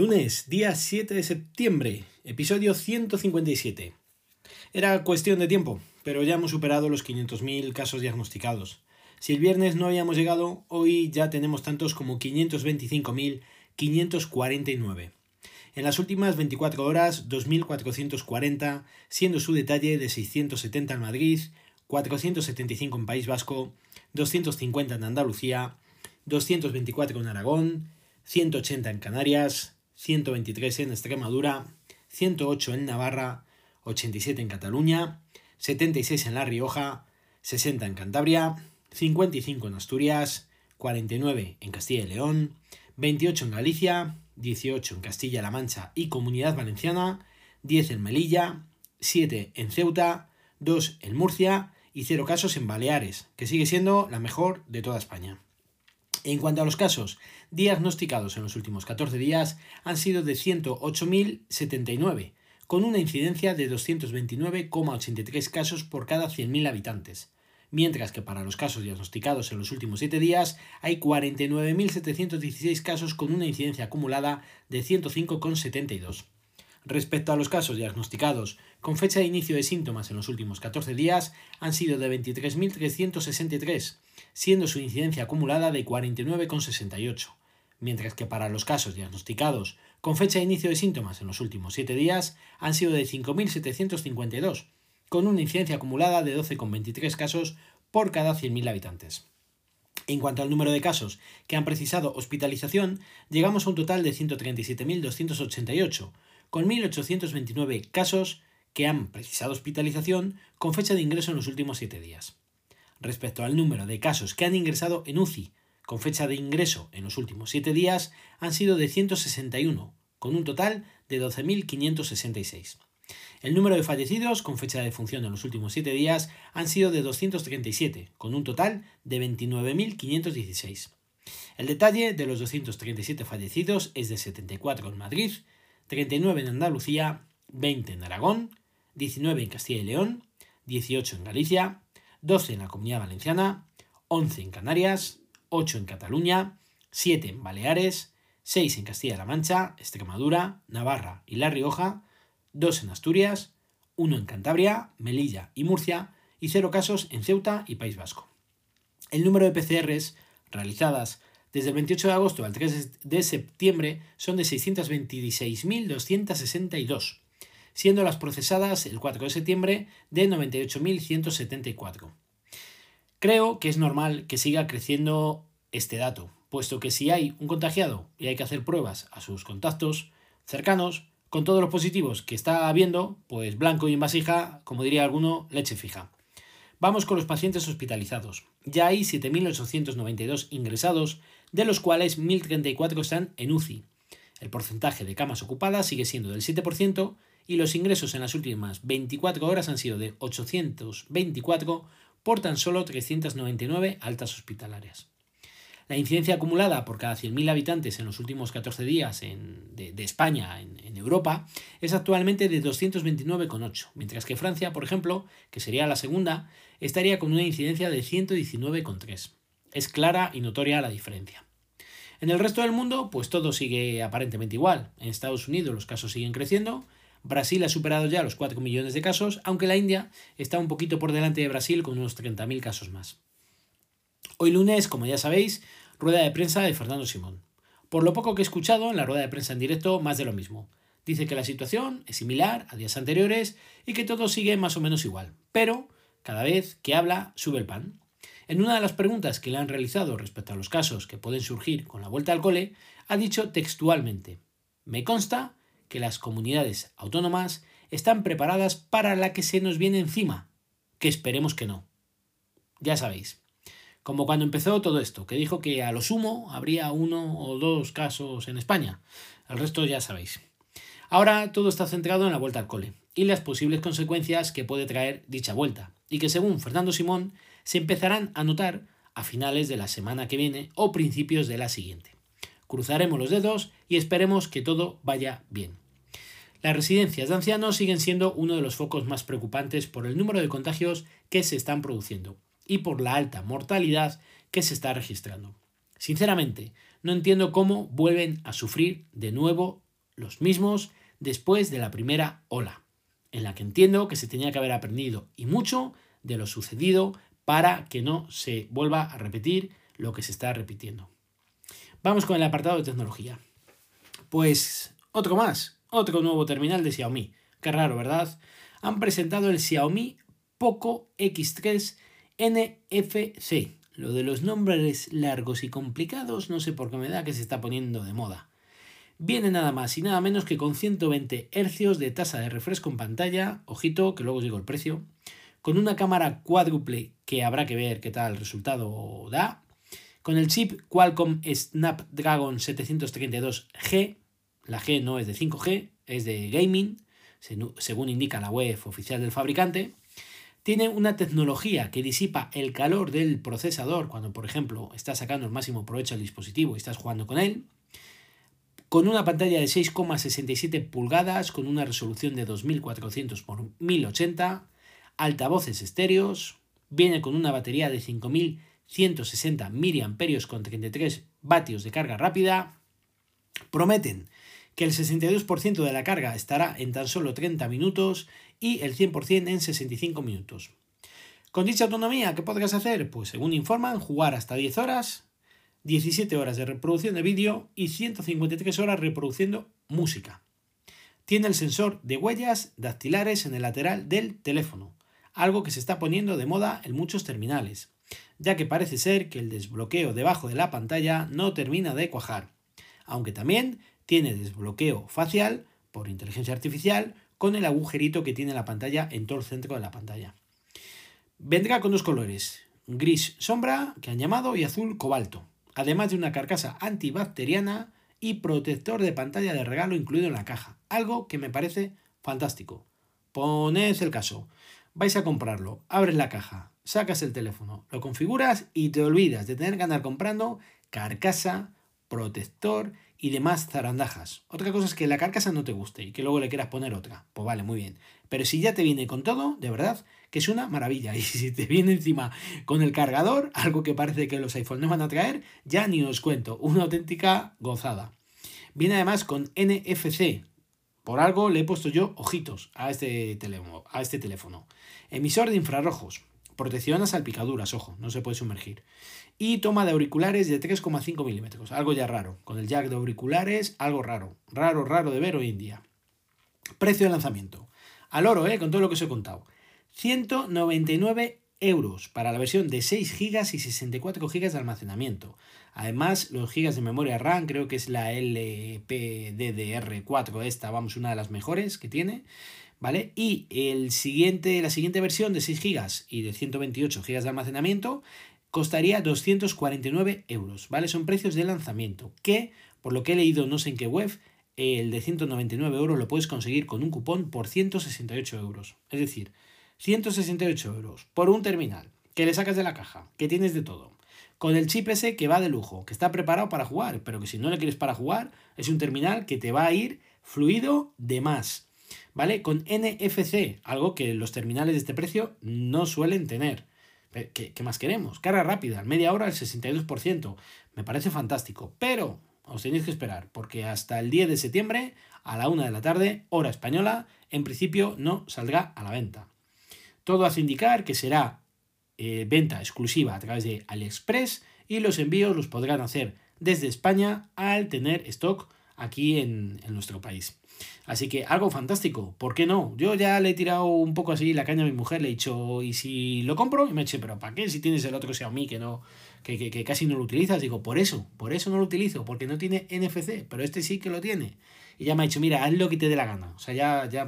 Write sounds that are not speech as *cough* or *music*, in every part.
Lunes, día 7 de septiembre, episodio 157. Era cuestión de tiempo, pero ya hemos superado los 500.000 casos diagnosticados. Si el viernes no habíamos llegado, hoy ya tenemos tantos como 525.549. En las últimas 24 horas, 2.440, siendo su detalle de 670 en Madrid, 475 en País Vasco, 250 en Andalucía, 224 en Aragón, 180 en Canarias, 123 en Extremadura, 108 en Navarra, 87 en Cataluña, 76 en La Rioja, 60 en Cantabria, 55 en Asturias, 49 en Castilla y León, 28 en Galicia, 18 en Castilla-La Mancha y Comunidad Valenciana, 10 en Melilla, 7 en Ceuta, 2 en Murcia y 0 casos en Baleares, que sigue siendo la mejor de toda España. En cuanto a los casos diagnosticados en los últimos 14 días, han sido de 108.079, con una incidencia de 229,83 casos por cada 100.000 habitantes, mientras que para los casos diagnosticados en los últimos 7 días hay 49.716 casos con una incidencia acumulada de 105,72. Respecto a los casos diagnosticados con fecha de inicio de síntomas en los últimos 14 días, han sido de 23.363, siendo su incidencia acumulada de 49,68, mientras que para los casos diagnosticados con fecha de inicio de síntomas en los últimos 7 días han sido de 5.752, con una incidencia acumulada de 12,23 casos por cada 100.000 habitantes. En cuanto al número de casos que han precisado hospitalización, llegamos a un total de 137.288, con 1.829 casos que han precisado hospitalización con fecha de ingreso en los últimos 7 días. Respecto al número de casos que han ingresado en UCI con fecha de ingreso en los últimos 7 días, han sido de 161, con un total de 12.566. El número de fallecidos con fecha de función en los últimos 7 días han sido de 237, con un total de 29.516. El detalle de los 237 fallecidos es de 74 en Madrid, 39 en Andalucía, 20 en Aragón, 19 en Castilla y León, 18 en Galicia, 12 en la Comunidad Valenciana, 11 en Canarias, 8 en Cataluña, 7 en Baleares, 6 en Castilla-La Mancha, Extremadura, Navarra y La Rioja, 2 en Asturias, 1 en Cantabria, Melilla y Murcia y 0 casos en Ceuta y País Vasco. El número de PCRs realizadas desde el 28 de agosto al 3 de septiembre son de 626.262, siendo las procesadas el 4 de septiembre de 98.174. Creo que es normal que siga creciendo este dato, puesto que si hay un contagiado y hay que hacer pruebas a sus contactos cercanos, con todos los positivos que está habiendo, pues blanco y en vasija, como diría alguno, leche fija. Vamos con los pacientes hospitalizados. Ya hay 7.892 ingresados, de los cuales 1.034 están en UCI. El porcentaje de camas ocupadas sigue siendo del 7% y los ingresos en las últimas 24 horas han sido de 824 por tan solo 399 altas hospitalarias. La incidencia acumulada por cada 100.000 habitantes en los últimos 14 días de, España en, en, Europa es actualmente de 229,8, mientras que Francia, por ejemplo, que sería la segunda, estaría con una incidencia de 119,3. Es clara y notoria la diferencia. En el resto del mundo, pues todo sigue aparentemente igual. En Estados Unidos los casos siguen creciendo, Brasil ha superado ya los 4 millones de casos, aunque la India está un poquito por delante de Brasil con unos 30.000 casos más. Hoy lunes, como ya sabéis, rueda de prensa de Fernando Simón. Por lo poco que he escuchado en la rueda de prensa en directo, más de lo mismo. Dice que la situación es similar a días anteriores y que todo sigue más o menos igual. Pero, cada vez que habla, sube el pan. En una de las preguntas que le han realizado respecto a los casos que pueden surgir con la vuelta al cole, ha dicho textualmente, me consta que las comunidades autónomas están preparadas para la que se nos viene encima, que esperemos que no. Ya sabéis, como cuando empezó todo esto, que dijo que a lo sumo habría uno o dos casos en España. El resto ya sabéis. Ahora todo está centrado en la vuelta al cole y las posibles consecuencias que puede traer dicha vuelta, y que según Fernando Simón se empezarán a notar a finales de la semana que viene o principios de la siguiente. Cruzaremos los dedos y esperemos que todo vaya bien. Las residencias de ancianos siguen siendo uno de los focos más preocupantes por el número de contagios que se están produciendo y por la alta mortalidad que se está registrando. Sinceramente, no entiendo cómo vuelven a sufrir de nuevo los mismos después de la primera ola, en la que entiendo que se tenía que haber aprendido y mucho de lo sucedido para que no se vuelva a repetir lo que se está repitiendo. Vamos con el apartado de tecnología. Pues otro más, otro nuevo terminal de Xiaomi. Qué raro, ¿verdad? Han presentado el Xiaomi Poco X3 NFC. Lo de los nombres largos y complicados no sé por qué me da que se está poniendo de moda. Viene nada más y nada menos que con 120 Hz de tasa de refresco en pantalla, ojito que luego os digo el precio, con una cámara cuádruple que habrá que ver qué tal resultado da, con el chip Qualcomm Snapdragon 732G, la G no es de 5G, es de gaming, según indica la web oficial del fabricante, tiene una tecnología que disipa el calor del procesador cuando, por ejemplo, estás sacando el máximo provecho al dispositivo y estás jugando con él. Con una pantalla de 6,67 pulgadas, con una resolución de 2400 x 1080, altavoces estéreos, viene con una batería de 5160 mAh con 33 vatios de carga rápida. Prometen que el 62% de la carga estará en tan solo 30 minutos y el 100% en 65 minutos. Con dicha autonomía, ¿qué podrás hacer? Pues según informan, jugar hasta 10 horas, 17 horas de reproducción de vídeo y 153 horas reproduciendo música. Tiene el sensor de huellas dactilares en el lateral del teléfono, algo que se está poniendo de moda en muchos terminales, ya que parece ser que el desbloqueo debajo de la pantalla no termina de cuajar, aunque también tiene desbloqueo facial por inteligencia artificial con el agujerito que tiene la pantalla en todo el centro de la pantalla. Vendrá con dos colores, gris sombra, que han llamado, y azul cobalto, además de una carcasa antibacteriana y protector de pantalla de regalo incluido en la caja, algo que me parece fantástico. Poned el caso, vais a comprarlo, abres la caja, sacas el teléfono, lo configuras y te olvidas de tener que andar comprando carcasa, protector y demás zarandajas. Otra cosa es que la carcasa no te guste y que luego le quieras poner otra. Pues vale, muy bien. Pero si ya te viene con todo, de verdad, que es una maravilla. *laughs* Y si te viene encima con el cargador, algo que parece que los iPhones no van a traer, ya ni os cuento. Una auténtica gozada. Viene además con NFC. Por algo le he puesto yo ojitos a este teléfono. A este teléfono. Emisor de infrarrojos. Protección a salpicaduras, ojo, no se puede sumergir y toma de auriculares de 3,5 milímetros, algo ya raro. Con el jack de auriculares, algo raro, raro, raro de ver hoy en día. Precio de lanzamiento. Al oro, ¿eh? con todo lo que os he contado. 199 euros para la versión de 6 GB y 64 GB de almacenamiento. Además, los GB de memoria RAM, creo que es la LPDDR4, esta, vamos, una de las mejores que tiene. ¿Vale? Y el siguiente, la siguiente versión de 6 GB y de 128 GB de almacenamiento costaría 249 euros, ¿vale? Son precios de lanzamiento, que por lo que he leído no sé en qué web, el de 199 euros lo puedes conseguir con un cupón por 168 euros. Es decir, 168 euros por un terminal que le sacas de la caja, que tienes de todo. Con el chip ese que va de lujo, que está preparado para jugar, pero que si no le quieres para jugar, es un terminal que te va a ir fluido de más. ¿Vale? Con NFC, algo que los terminales de este precio no suelen tener. ¿Qué, más queremos? Carga rápida, media hora al 62%. Me parece fantástico, pero os tenéis que esperar, porque hasta el 10 de septiembre, a la 1 de la tarde, hora española, en principio no saldrá a la venta. Todo hace indicar que será eh, venta exclusiva a través de AliExpress y los envíos los podrán hacer desde España al tener stock aquí en nuestro país. Así que algo fantástico, ¿por qué no? Yo ya le he tirado un poco así la caña a mi mujer, le he dicho, ¿y si lo compro? Y me he dicho, ¿pero para qué? Si tienes el otro Xiaomi que no, que, que, casi no lo utilizas. Digo, por eso, por eso no lo utilizo, porque no tiene NFC, pero este sí que lo tiene. Y ya me ha dicho, mira, haz lo que te dé la gana. O sea, ya, ya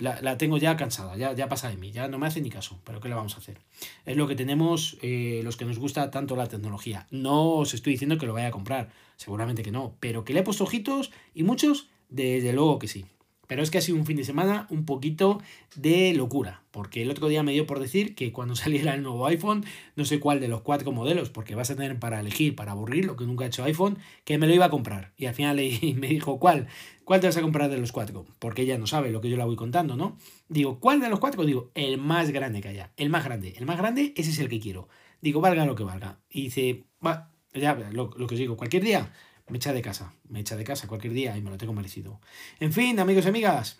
la, tengo ya cansada, ya, ya pasa de mí, ya no me hace ni caso, pero ¿qué le vamos a hacer? Es lo que tenemos eh, los que nos gusta tanto la tecnología. No os estoy diciendo que lo vaya a comprar, seguramente que no, pero que le he puesto ojitos y muchos desde luego que sí. Pero es que ha sido un fin de semana un poquito de locura, porque el otro día me dio por decir que cuando *laughs* saliera el nuevo iPhone, no sé cuál de los cuatro modelos, porque vas a tener para elegir, para aburrir, lo que nunca ha hecho iPhone, que me lo iba a comprar. Y al final *laughs* me dijo, ¿cuál? ¿Cuál te vas a comprar de los cuatro? Porque ella no sabe lo que yo la voy contando, ¿no? Digo, ¿cuál de los cuatro? Digo, el más grande que haya, el más grande. El más grande, ese es el que quiero. Digo, valga lo que valga. Y dice, va, ya, lo, lo que os digo, cualquier día me echa de casa, me echa de casa cualquier día y me lo tengo merecido. En fin, amigos y amigas,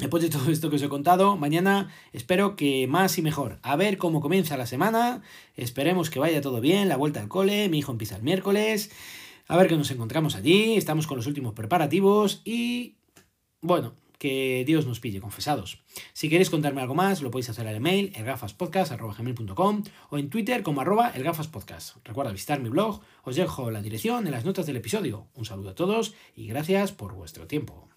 Después de todo esto que os he contado, mañana espero que más y mejor. A ver cómo comienza la semana. Esperemos que vaya todo bien, la vuelta al cole. Mi hijo empieza el miércoles. A ver que nos encontramos allí. Estamos con los últimos preparativos y... Bueno, que Dios nos pille confesados. Si queréis contarme algo más, lo podéis hacer al email elgafaspodcast.com o en Twitter como arroba elgafaspodcast. Recuerda visitar mi blog, os dejo la dirección en las notas del episodio. Un saludo a todos y gracias por vuestro tiempo.